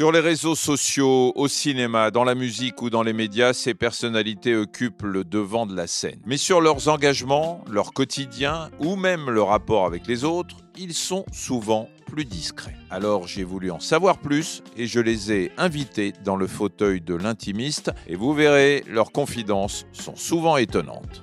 Sur les réseaux sociaux, au cinéma, dans la musique ou dans les médias, ces personnalités occupent le devant de la scène. Mais sur leurs engagements, leur quotidien ou même le rapport avec les autres, ils sont souvent plus discrets. Alors j'ai voulu en savoir plus et je les ai invités dans le fauteuil de l'intimiste et vous verrez, leurs confidences sont souvent étonnantes.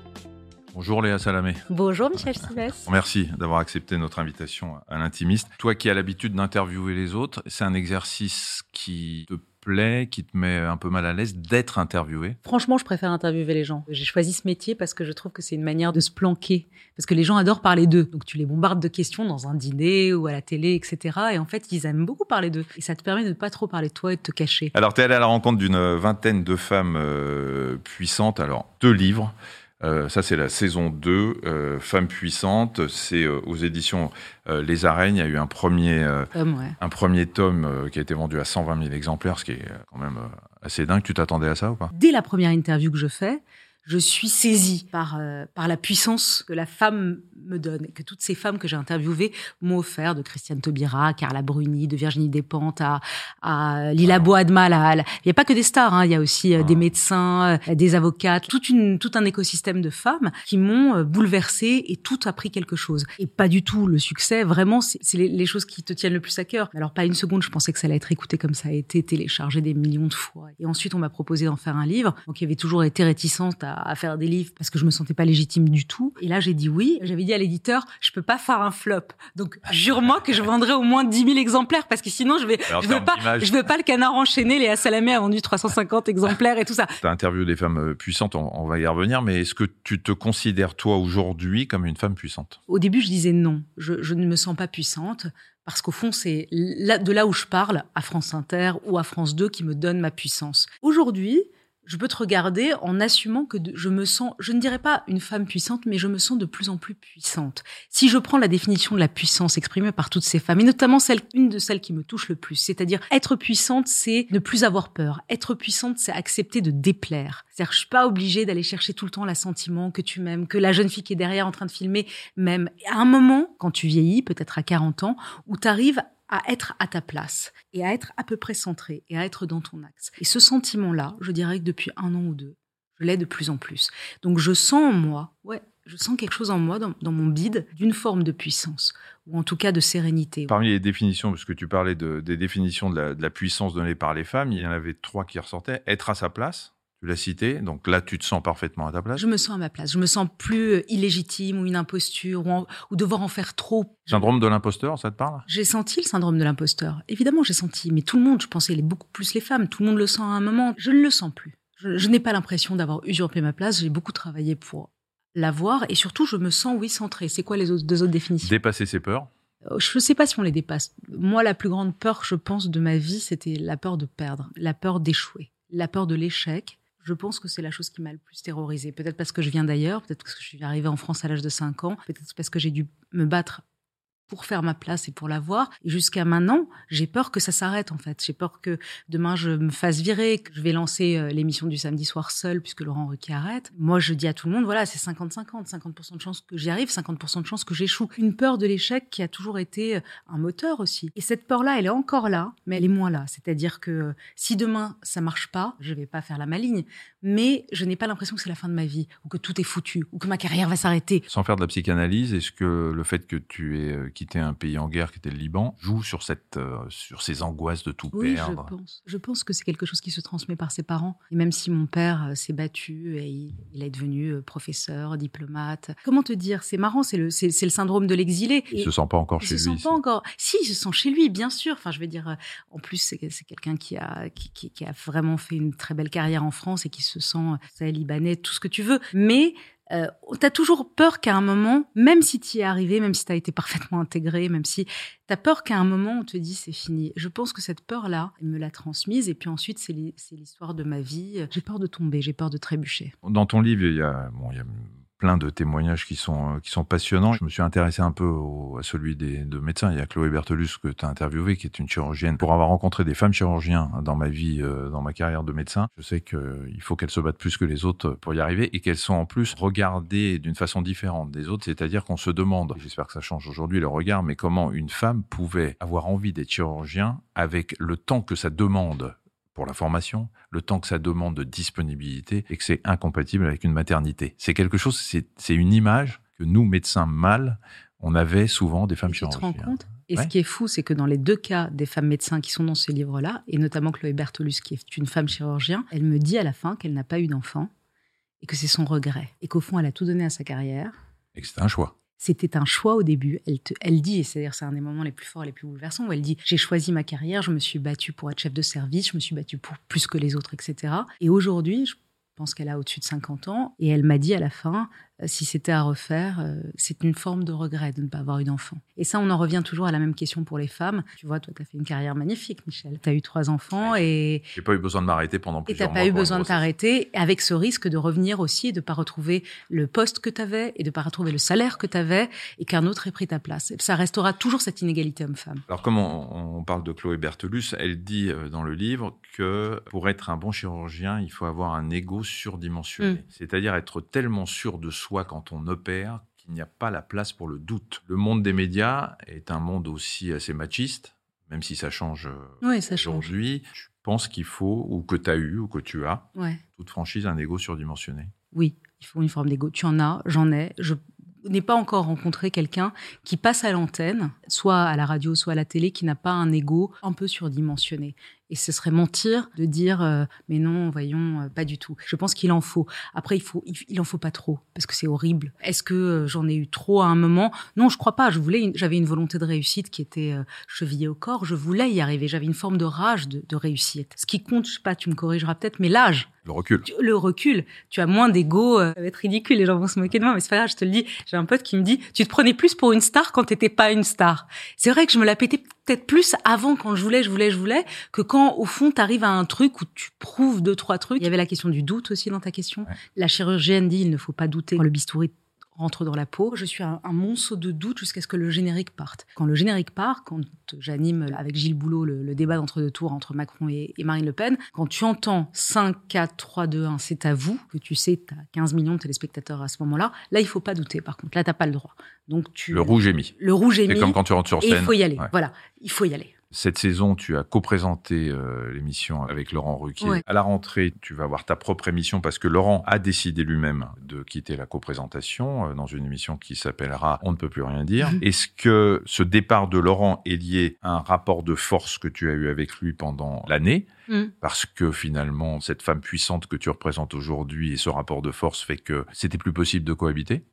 Bonjour Léa Salamé. Bonjour Michel Sylvestre. Merci d'avoir accepté notre invitation à l'intimiste. Toi qui as l'habitude d'interviewer les autres, c'est un exercice qui te plaît, qui te met un peu mal à l'aise d'être interviewé? Franchement, je préfère interviewer les gens. J'ai choisi ce métier parce que je trouve que c'est une manière de se planquer. Parce que les gens adorent parler d'eux. Donc tu les bombardes de questions dans un dîner ou à la télé, etc. Et en fait, ils aiment beaucoup parler d'eux. Et ça te permet de ne pas trop parler de toi et de te cacher. Alors, tu es allé à la rencontre d'une vingtaine de femmes euh, puissantes. Alors, deux livres. Euh, ça, c'est la saison 2, euh, Femmes puissantes. C'est euh, aux éditions euh, Les Arènes. Il y a eu un premier, ouais. un premier tome qui a été vendu à 120 000 exemplaires, ce qui est quand même assez dingue. Tu t'attendais à ça ou pas? Dès la première interview que je fais, je suis saisie par, euh, par la puissance que la femme me donne, et que toutes ces femmes que j'ai interviewées m'ont offert, de Christiane Taubira, Carla Bruni, de Virginie Despentes à, à Lila Boadma. Il n'y a pas que des stars, hein, il y a aussi euh, des médecins, euh, des avocats, toute une, tout un écosystème de femmes qui m'ont bouleversée et tout a pris quelque chose. Et pas du tout le succès, vraiment, c'est les, les, choses qui te tiennent le plus à cœur. Alors pas une seconde, je pensais que ça allait être écouté comme ça a été, téléchargé des millions de fois. Et ensuite, on m'a proposé d'en faire un livre, donc il y avait toujours été réticente à à faire des livres parce que je me sentais pas légitime du tout. Et là, j'ai dit oui. J'avais dit à l'éditeur, je peux pas faire un flop. Donc, jure-moi que je vendrai au moins 10 000 exemplaires parce que sinon, je vais, je veux pas, je veux pas le canard enchaîné. Léa Salamé a vendu 350 exemplaires et tout ça. Tu as interviewé des femmes euh, puissantes, on, on va y revenir, mais est-ce que tu te considères, toi, aujourd'hui, comme une femme puissante? Au début, je disais non. Je, je ne me sens pas puissante parce qu'au fond, c'est de là où je parle, à France Inter ou à France 2, qui me donne ma puissance. Aujourd'hui, je peux te regarder en assumant que je me sens, je ne dirais pas une femme puissante, mais je me sens de plus en plus puissante. Si je prends la définition de la puissance exprimée par toutes ces femmes, et notamment celle, une de celles qui me touche le plus, c'est-à-dire être puissante, c'est ne plus avoir peur. Être puissante, c'est accepter de déplaire. C'est-à-dire, je suis pas obligée d'aller chercher tout le temps l'assentiment que tu m'aimes, que la jeune fille qui est derrière en train de filmer m'aime. À un moment, quand tu vieillis, peut-être à 40 ans, où tu arrives à être à ta place et à être à peu près centré et à être dans ton axe. Et ce sentiment-là, je dirais que depuis un an ou deux, je l'ai de plus en plus. Donc je sens en moi, ouais, je sens quelque chose en moi, dans, mon bide, d'une forme de puissance, ou en tout cas de sérénité. Parmi les définitions, parce que tu parlais de, des définitions de la, de la puissance donnée par les femmes, il y en avait trois qui ressortaient. Être à sa place, tu l'as cité, donc là, tu te sens parfaitement à ta place. Je me sens à ma place. Je me sens plus illégitime ou une imposture ou, en, ou devoir en faire trop. Syndrome de l'imposteur, ça te parle? J'ai senti le syndrome de l'imposteur. Évidemment, j'ai senti, mais tout le monde, je pensais, il est beaucoup plus les femmes. Tout le monde le sent à un moment. Je ne le sens plus. Je, je n'ai pas l'impression d'avoir usurpé ma place. J'ai beaucoup travaillé pour l'avoir et surtout, je me sens, oui, centrée. C'est quoi les autres, deux autres définitions? Dépasser ses peurs je ne sais pas si on les dépasse. Moi, la plus grande peur, je pense, de ma vie, c'était la peur de perdre, la peur d'échouer, la peur de l'échec, je pense que c'est la chose qui m'a le plus terrorisée. Peut-être parce que je viens d'ailleurs, peut-être parce que je suis arrivée en France à l'âge de 5 ans, peut-être parce que j'ai dû me battre pour faire ma place et pour l'avoir. Jusqu'à maintenant, j'ai peur que ça s'arrête en fait. J'ai peur que demain je me fasse virer, que je vais lancer l'émission du samedi soir seul puisque Laurent Ruquier arrête. Moi, je dis à tout le monde, voilà, c'est 50-50, 50%, de chance que j'y arrive, 50% de chance que j'échoue. Une peur de l'échec qui a toujours été un moteur aussi. Et cette peur-là, elle est encore là, mais elle est moins là. C'est-à-dire que si demain ça marche pas, je vais pas faire la maligne, mais je n'ai pas l'impression que c'est la fin de ma vie ou que tout est foutu ou que ma carrière va s'arrêter. Sans faire de la psychanalyse, est-ce que le fait que tu aies quitté un pays en guerre qui était le Liban joue sur cette euh, sur ces angoisses de tout oui, perdre je pense. Je pense que c'est quelque chose qui se transmet par ses parents. Et même si mon père euh, s'est battu et il, il, est devenu euh, professeur, diplomate. Comment te dire? C'est marrant, c'est le c'est, le syndrome de l'exilé. Il et se sent pas encore chez lui. Il se sent pas encore. Si, il se sent chez lui, bien sûr. Enfin, je veux dire, en plus, c'est, quelqu'un qui a qui, qui, qui, a vraiment fait une très belle carrière en France et qui se sent, libanais, tout ce que tu veux. Mais euh, t'as toujours peur qu'à un moment, même si tu y es arrivé, même si t'as été parfaitement intégré, même si t'as peur qu'à un moment on te dit c'est fini. Je pense que cette peur-là, elle me l'a transmise et puis ensuite c'est l'histoire de ma vie. J'ai peur de tomber, j'ai peur de trébucher. Dans ton livre, bon, il y a plein de témoignages qui sont, euh, qui sont passionnants. Je me suis intéressé un peu à celui des de médecins. Il y a Chloé Berthelus que tu as interviewé, qui est une chirurgienne. Pour avoir rencontré des femmes chirurgiens dans ma vie, euh, dans ma carrière de médecin, je sais qu'il faut qu'elles se battent plus que les autres pour y arriver et qu'elles sont en plus regardées d'une façon différente des autres. C'est-à-dire qu'on se demande, j'espère que ça change aujourd'hui le regard, mais comment une femme pouvait avoir envie d'être chirurgien avec le temps que ça demande pour la formation, le temps que ça demande de disponibilité et que c'est incompatible avec une maternité. C'est quelque chose, c'est une image que nous, médecins mâles, on avait souvent des femmes chirurgiennes. Tu te rends compte? Et ce qui est fou, c'est que dans les deux cas des femmes médecins qui sont dans ce livre-là, et notamment Chloé Bertolus, qui est une femme chirurgien, elle me dit à la fin qu'elle n'a pas eu d'enfant et que c'est son regret. Et qu'au fond, elle a tout donné à sa carrière. Et que c'était un choix. C'était un choix au début. Elle, elle dit, et c'est-à-dire c'est un des moments les plus forts, les plus bouleversants, où elle dit j'ai choisi ma carrière, je me suis battue pour être chef de service, je me suis battue pour plus que les autres, etc. Et aujourd'hui, je pense qu'elle a au-dessus de 50 ans, et elle m'a dit à la fin si c'était à refaire, euh, c'est une forme de regret de ne pas avoir eu d'enfant. Et ça, on en revient toujours à la même question pour les femmes. Tu vois, toi, tu as fait une carrière magnifique, Michel. Tu as eu trois enfants et... J'ai pas eu besoin de m'arrêter pendant plusieurs mois. Et tu pas eu besoin de t'arrêter, avec ce risque de revenir aussi et de pas retrouver le poste que tu avais et de pas retrouver le salaire que tu avais et qu'un autre ait pris ta place. Et ça restera toujours cette inégalité homme-femme. Alors, comme on, parle de Chloé Berthelus, elle dit euh, dans le livre que pour être un bon chirurgien, il faut avoir un ego surdimensionné. Mm. C'est-à-dire être tellement sûr de soi quand on opère qu'il n'y a pas la place pour le doute. Le monde des médias est un monde aussi assez machiste, même si ça change oui, aujourd'hui. Tu penses qu'il faut, ou que tu as eu, ou que tu as, toute franchise, un ego surdimensionné Oui, il faut une forme d'ego. Tu en as, j'en ai. Je n'ai pas encore rencontré quelqu'un qui passe à l'antenne, soit à la radio, soit à la télé, qui n'a pas un ego un peu surdimensionné. Et ce serait mentir de dire euh, mais non, voyons, euh, pas du tout. Je pense qu'il en faut. Après, il faut, il, en faut pas trop parce que c'est horrible. Est-ce que euh, j'en ai eu trop à un moment? Non, je crois pas. Je voulais, j'avais une volonté de réussite qui était chevillée au corps. Je voulais y arriver. J'avais une forme de rage de, de, réussite. Ce qui compte, je sais pas, tu me corrigeras peut-être, mais l'âge. Le recul. Le recul. Tu as moins d'ego. ça va être ridicule. Les gens vont se moquer de moi, mais c'est pas grave. Je te le dis. J'ai un pote qui me dit, tu te prenais plus pour une star quand t'étais pas une star. C'est vrai que je me la pétais peut-être plus avant quand je voulais, je voulais, je voulais, que quand au fond tu arrives à un truc où tu prouves deux trois trucs. Il y avait la question du doute aussi dans ta question. La chirurgienne dit il ne faut pas douter le bistouri rentre dans la peau. Je suis un, monceau de doute jusqu'à ce que le générique parte. Quand le générique part, quand j'anime avec Gilles Boulot le, débat d'entre-deux tours entre Macron et, Marine Le Pen, quand tu entends 5, 4, 3, 2, 1, c'est à vous, que tu sais tu as 15 millions de téléspectateurs à ce moment-là, là, il faut pas douter par contre. Là, tu pas le droit. Donc tu Le rouge est mis. Le rouge est mis. C'est comme quand tu rentres sur scène. il faut y aller. Voilà, il faut y aller. Cette saison, tu as co-présenté euh, l'émission avec Laurent Ruquier. À la rentrée, tu vas avoir ta propre émission parce que Laurent a décidé lui-même de quitter la co-présentation euh, dans une émission qui s'appellera On ne peut plus rien dire. Mhm. Est-ce que ce départ de Laurent est lié à un rapport de force que tu as eu avec lui pendant l'année? Mhm. Parce que finalement, cette femme puissante que tu représentes aujourd'hui et ce rapport de force fait que c'était plus possible de cohabiter?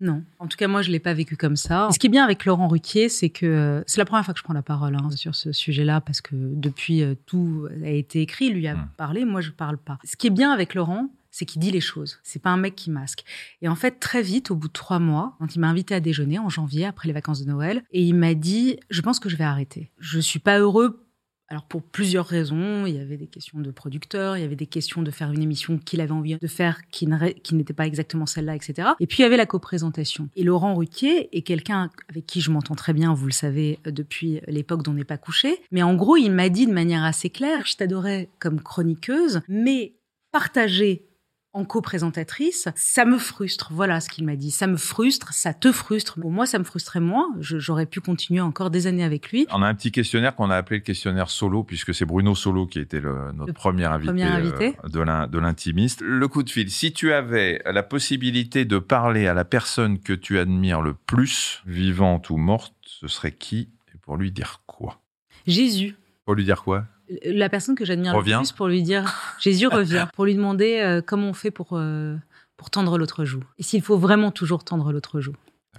Non. En tout cas, moi, je l'ai pas vécu comme ça. Ce qui est bien avec Laurent Ruquier, c'est que euh, c'est la première fois que je prends la parole hein, sur ce sujet-là, parce que depuis, euh, tout a été écrit, lui a hmm. parlé, moi, je parle pas. Ce qui est bien avec Laurent, c'est qu'il dit les choses. C'est pas un mec qui masque. Et en fait, très vite, au bout de trois mois, quand il m'a invité à déjeuner en janvier, après les vacances de Noël, et il m'a dit, je pense que je vais arrêter. Je suis pas heureux alors pour plusieurs raisons, il y avait des questions de producteurs, il y avait des questions de faire une émission qu'il avait envie de faire qui n'était pas exactement celle-là, etc. Et puis il y avait la coprésentation. Et Laurent Ruquier est quelqu'un avec qui je m'entends très bien, vous le savez, depuis l'époque dont n'est pas couché. Mais en gros, il m'a dit de manière assez claire, je t'adorais comme chroniqueuse, mais partager en co-présentatrice, ça me frustre. Voilà ce qu'il m'a dit. Ça me frustre, ça te frustre. Pour moi, ça me frustrait moins. J'aurais pu continuer encore des années avec lui. On a un petit questionnaire qu'on a appelé le questionnaire solo, puisque c'est Bruno Solo qui était le, notre premier invité, invité. Euh, de l'intimiste. Le coup de fil. Si tu avais la possibilité de parler à la personne que tu admires le plus, vivante ou morte, ce serait qui? Et pour lui dire quoi? Jésus. Pour lui dire quoi? La personne que j'admire le plus pour lui dire Jésus revient, pour lui demander euh, comment on fait pour, euh, pour tendre l'autre joue. Et s'il faut vraiment toujours tendre l'autre joue.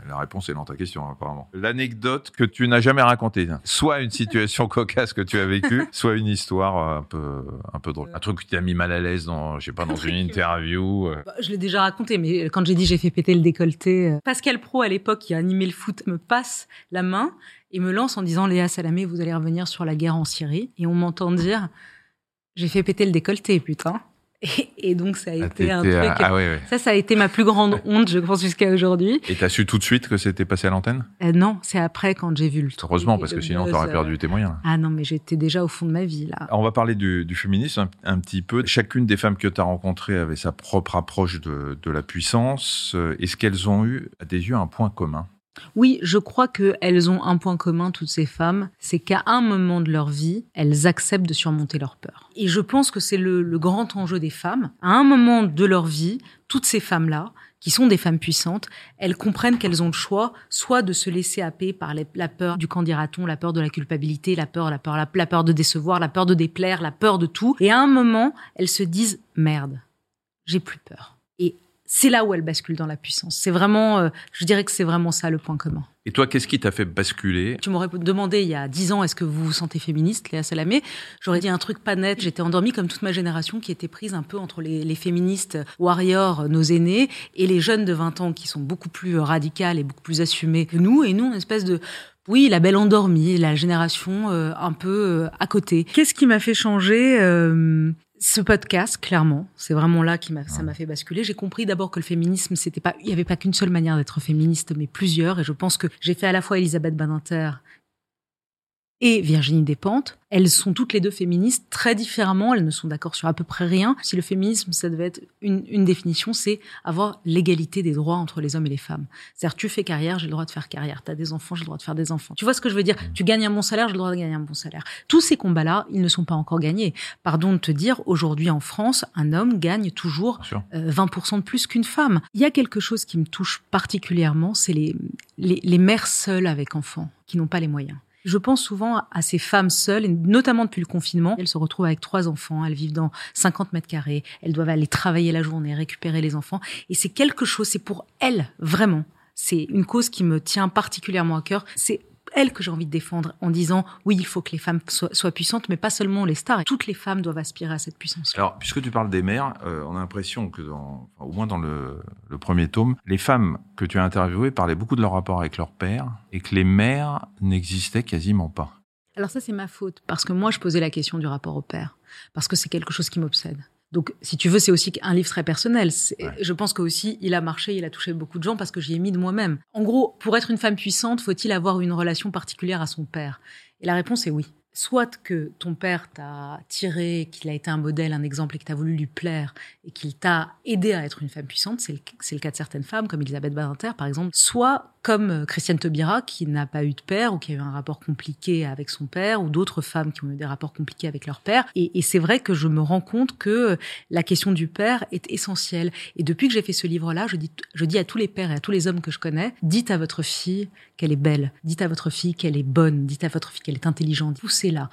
La réponse est dans ta question, apparemment. L'anecdote que tu n'as jamais racontée. Soit une situation cocasse que tu as vécue, soit une histoire euh, un peu, un peu drôle. Un truc qui t'a mis mal à l'aise dans, je sais pas, dans une interview. Bah, je l'ai déjà raconté, mais quand j'ai dit j'ai fait péter le décolleté, Pascal Pro, à l'époque, qui a animé le foot, me passe la main et me lance en disant Léa Salamé, vous allez revenir sur la guerre en Syrie. Et on m'entend dire J'ai fait péter le décolleté, putain. Et, donc, ça a Ah, été un truc. à- Ah ouais, ouais. Ça, ça a été ma plus grande honte, je pense, jusqu'à aujourd'hui. Et t'as su tout de suite que c'était passé à l'antenne? Euh, non, c'est après quand j'ai vu le truc. Heureusement, parce que sinon t'aurais euh, perdu tes moyens. Ah non, mais j'étais déjà au fond de ma vie, là. On va parler du, du féminisme un, un petit peu. Chacune des femmes que tu as rencontrées avait sa propre approche de, de la puissance. Euh, Est-ce qu'elles ont eu, à tes yeux, un point commun? Oui, je crois qu'elles ont un point commun, toutes ces femmes, c'est qu'à un moment de leur vie, elles acceptent de surmonter leur peur. Et je pense que c'est le, grand enjeu des femmes. À un moment de leur vie, toutes ces femmes-là, qui sont des femmes puissantes, elles comprennent qu'elles ont le choix, soit de se laisser happer par la peur du candidaton, la peur de la culpabilité, la peur, la peur, la, peur de décevoir, la peur de déplaire, la peur de tout. Et à un moment, elles se disent merde, j'ai plus peur. C'est là où elles basculent dans la puissance. C'est vraiment, euh, je dirais que c'est vraiment ça le point commun. Et toi, qu'est-ce qui t'a fait basculer? Tu m'aurais demandé il y a dix ans, est-ce que vous vous sentez féministe, Léa Salamé? J'aurais dit un truc pas net. J'étais endormie comme toute ma génération qui était prise un peu entre les, les féministes warriors, nos aînés, et les jeunes de 20 ans qui sont beaucoup plus euh, radicales et beaucoup plus assumées que nous. Et nous, une espèce de... Oui, la belle endormie, la génération euh, un peu euh, à côté. Qu'est-ce qui m'a fait changer euh, ce podcast, clairement, c'est vraiment là qui m'a, ça m'a fait basculer. J'ai compris d'abord que le féminisme, c'était pas, il y avait pas qu'une seule manière d'être féministe, mais plusieurs. Et je pense que j'ai fait à la fois Elisabeth Badinter et Virginie Despentes. Elles sont toutes les deux féministes très différemment. Elles ne sont d'accord sur à peu près rien. Si le féminisme, ça devait être une, une définition, c'est avoir l'égalité des droits entre les hommes et les femmes. C'est-à-dire, tu fais carrière, j'ai le droit de faire carrière. Tu as des enfants, j'ai le droit de faire des enfants. Tu vois ce que je veux dire? Tu gagnes un bon salaire, j'ai le droit de gagner un bon salaire. Tous ces combats-là, ils ne sont pas encore gagnés. Pardon de te dire, aujourd'hui en France, un homme gagne toujours Bien sûr. euh, 20% de plus qu'une femme. Il y a quelque chose qui me touche particulièrement, c'est les, les, les mères seules avec enfants, qui n'ont pas les moyens. Je pense souvent à ces femmes seules, et notamment depuis le confinement. Elles se retrouvent avec trois enfants, elles vivent dans 50 mètres carrés, elles doivent aller travailler la journée, récupérer les enfants. Et c'est quelque chose, c'est pour elles, vraiment. C'est une cause qui me tient particulièrement à cœur. C'est elles que j'ai envie de défendre en disant oui, il faut que les femmes soient, soient puissantes, mais pas seulement les stars. Toutes les femmes doivent aspirer à cette puissance. Alors, puisque tu parles des mères, euh, on a l'impression que, dans, enfin, au moins dans le, le premier tome, les femmes que tu as interviewées parlaient beaucoup de leur rapport avec leur père et que les mères n'existaient quasiment pas. Alors ça, c'est ma faute, parce que moi, je posais la question du rapport au père, parce que c'est quelque chose qui m'obsède. Donc, si tu veux, c'est aussi un livre très personnel. Ouais. Je pense que aussi, il a marché, il a touché beaucoup de gens parce que j'y ai mis de moi-même. En gros, pour être une femme puissante, faut-il avoir une relation particulière à son père? Et la réponse est oui. Soit que ton père t'a tiré, qu'il a été un modèle, un exemple et que tu as voulu lui plaire et qu'il t'a aidé à être une femme puissante, c'est le, c'est le cas de certaines femmes comme Elisabeth Badinter par exemple, soit comme euh, Christiane Taubira qui n'a pas eu de père ou qui a eu un rapport compliqué avec son père ou d'autres femmes qui ont eu des rapports compliqués avec leur père. Et, et c'est vrai que je me rends compte que euh, la question du père est essentielle. Et depuis que j'ai fait ce livre-là, je dis, je dis à tous les pères et à tous les hommes que je connais, dites à votre fille qu'elle est belle, dites à votre fille qu'elle est bonne, dites à votre fille qu'elle est intelligente, poussez-la,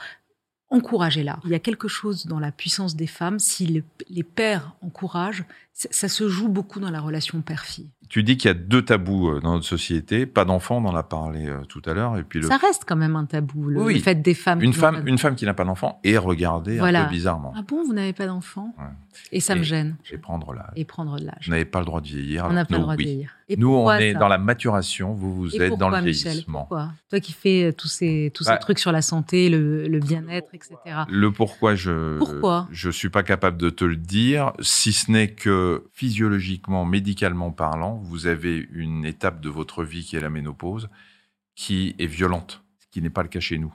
encouragez-la. Il y a quelque chose dans la puissance des femmes, si le- les pères encouragent, ça, se joue beaucoup dans la relation père-fille. Tu dis qu'il y a deux tabous euh, dans notre société. Pas d'enfant, on en a parlé euh, tout à l'heure. Et puis le, Ça reste quand même un tabou, le, Oui, le fait des femmes. une femme, une femme qui n'a pas d'enfant est regardée Voilà. un peu bizarrement. Ah bon, vous n'avez pas d'enfant? Ouais. Et ça me Et- gêne. Vais prendre l'âge. Et prendre de l'âge. Vous n'avez pas le droit de vieillir. On n'a pas le droit de vieillir. Et Nous, on est dans la maturation. Vous, vous Et êtes dans le Michel vieillissement. Pourquoi Toi qui fais euh, tous ces, tous Bah, ces trucs sur la santé, le, le bien-être, etc. Le pourquoi je Pourquoi je suis pas capable de te le dire, si ce n'est que physiologiquement, médicalement parlant, vous avez une étape de votre vie qui est la ménopause, qui est violente, ce qui n'est pas le cas chez nous.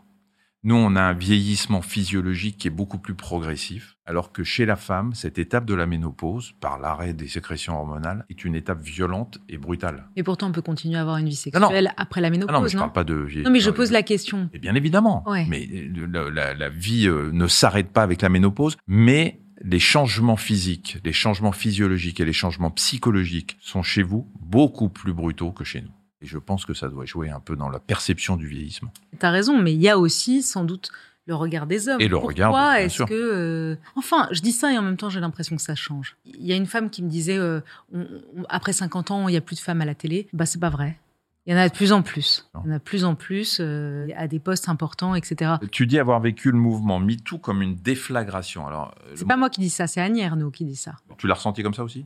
Nous, on a un vieillissement physiologique qui est beaucoup plus progressif, alors que chez la femme, cette étape de la ménopause, par l'arrêt des sécrétions hormonales, est une étape violente et brutale. Et pourtant, on peut continuer à avoir une vie Non, non. sexuelle après la Ah ménopause, non, mais je parle pas de vieillissement. Non, mais je pose la question. Et bien évidemment. Ouais. Mais euh, la, la- la vie euh, ne s'arrête pas avec la ménopause, mais les changements physiques, les changements physiologiques et les changements psychologiques sont chez vous beaucoup plus brutaux que chez nous. Et je pense que ça doit jouer un peu dans la perception du vieillissement. T'as raison, mais il y a aussi sans doute le regard des hommes. Et le Pourquoi regard, bien est-ce sûr. que... euh, Enfin, je dis ça et en même temps, j'ai l'impression que ça change. Il y a une femme qui me disait, euh, on- on- après 50 ans, il n'y a plus de femmes à la télé. Bah, c'est pas vrai. Il y en a de plus en plus. Il y en a de plus en plus euh, à des postes importants, etc. Tu dis avoir vécu le mouvement MeToo comme une déflagration. Alors, C'est pas moi qui dis ça, c'est Annie Ernaux qui dit ça. tu l'as ressenti comme ça aussi?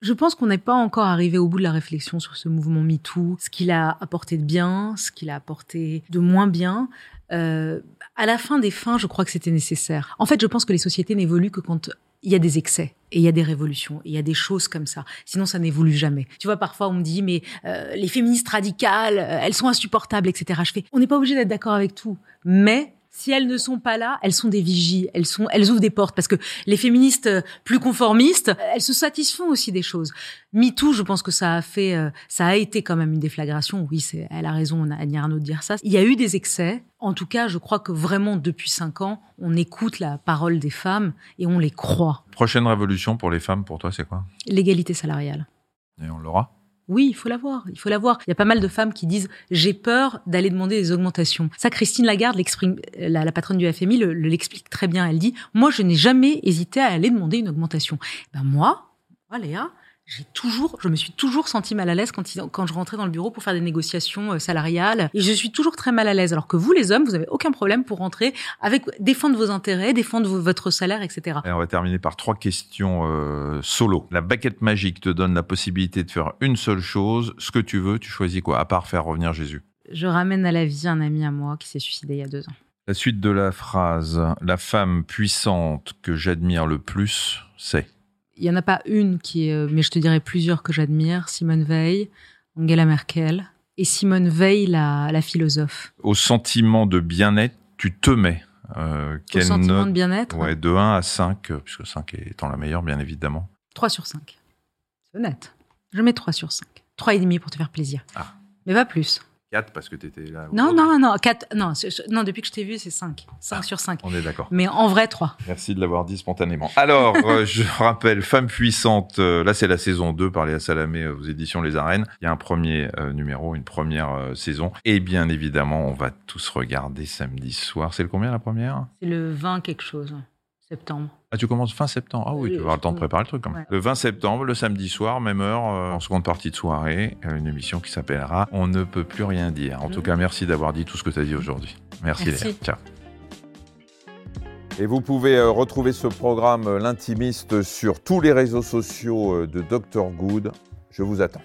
Je pense qu'on n'est pas encore arrivé au bout de la réflexion sur ce mouvement MeToo, ce qu'il a apporté de bien, ce qu'il a apporté de moins bien. Euh, à la fin des fins, je crois que c'était nécessaire. En fait, je pense que les sociétés n'évoluent que quand il y a des excès et il y a des révolutions, il y a des choses comme ça. Sinon, ça n'évolue jamais. Tu vois, parfois on me dit, mais euh, les féministes radicales, euh, elles sont insupportables, etc. Je fais, on n'est pas obligé d'être d'accord avec tout, mais si elles ne sont pas là, elles sont des vigies, elles sont, elles ouvrent des portes parce que les féministes euh, plus conformistes, elles se satisfont aussi des choses. MeToo, je pense que ça a fait, euh, ça a été quand même une déflagration. Oui, c'est, elle a raison, on a Annie Arnaud de dire ça. Il y a eu des excès. En tout cas, je crois que vraiment depuis cinq ans, on écoute la parole des femmes et on les croit. Prochaine révolution pour les femmes, pour toi, c'est quoi? L'égalité salariale. Et on l'aura? Oui, il faut l'avoir. Il faut l'avoir. Il y a pas mal de femmes qui disent j'ai peur d'aller demander des augmentations. Ça, Christine Lagarde, l'exprime, la, la, patronne du FMI, le, l'explique très bien. Elle dit moi, je n'ai jamais hésité à aller demander une augmentation. Ben moi, voilà, Léa, j'ai toujours, je me suis toujours senti mal à l'aise quand, quand je rentrais dans le bureau pour faire des négociations euh, salariales. Et je suis toujours très mal à l'aise. Alors que vous, les hommes, vous avez aucun problème pour rentrer avec défendre vos intérêts, défendre votre salaire, etc. Et on va terminer par trois questions euh, solo. La baguette magique te donne la possibilité de faire une seule chose. Ce que tu veux, tu choisis quoi À part faire revenir Jésus? Je ramène à la vie un ami à moi qui s'est suicidé il y a deux ans. La suite de la phrase. La femme puissante que j'admire le plus, c'est? Il n'y en a pas une qui est, euh, mais je te dirais plusieurs que j'admire. Simone Veil, Angela Merkel et Simone Veil, la, la philosophe. Au sentiment de bien-être, tu te mets. Euh, Au sentiment de bien-être Ouais, de 1 à 5, euh, puisque 5 étant la meilleure, bien évidemment. 3 sur 5. C'est honnête. Je mets 3 sur 5. 3,5 pour te faire plaisir. Ah. Mais pas plus. 4 parce que tu étais là. Non, non, non, 4, non, non, depuis que je t'ai vu, c'est 5. 5 ah, sur 5. On est d'accord. Mais en vrai, 3. Merci de l'avoir dit spontanément. Alors, euh, je rappelle, Femme puissante, euh, là c'est la saison 2 par Léa Salamé aux éditions Les Arènes. Il y a un premier euh, numéro, une première saison. Et bien évidemment, on va tous regarder samedi soir. C'est le combien la première? C'est le 20 quelque chose septembre. Ah, tu commences fin septembre Ah oui, tu vas avoir le temps de préparer le truc quand même. Le 20 septembre, le samedi soir, même heure, euh, en seconde partie de soirée, euh, une émission qui s'appellera On ne peut plus rien dire. En tout cas, merci d'avoir dit tout ce que tu as dit aujourd'hui. Merci, merci. Léa. Ciao. Et vous pouvez euh, retrouver ce programme L'Intimiste sur tous les réseaux sociaux de Dr Good. Je vous attends.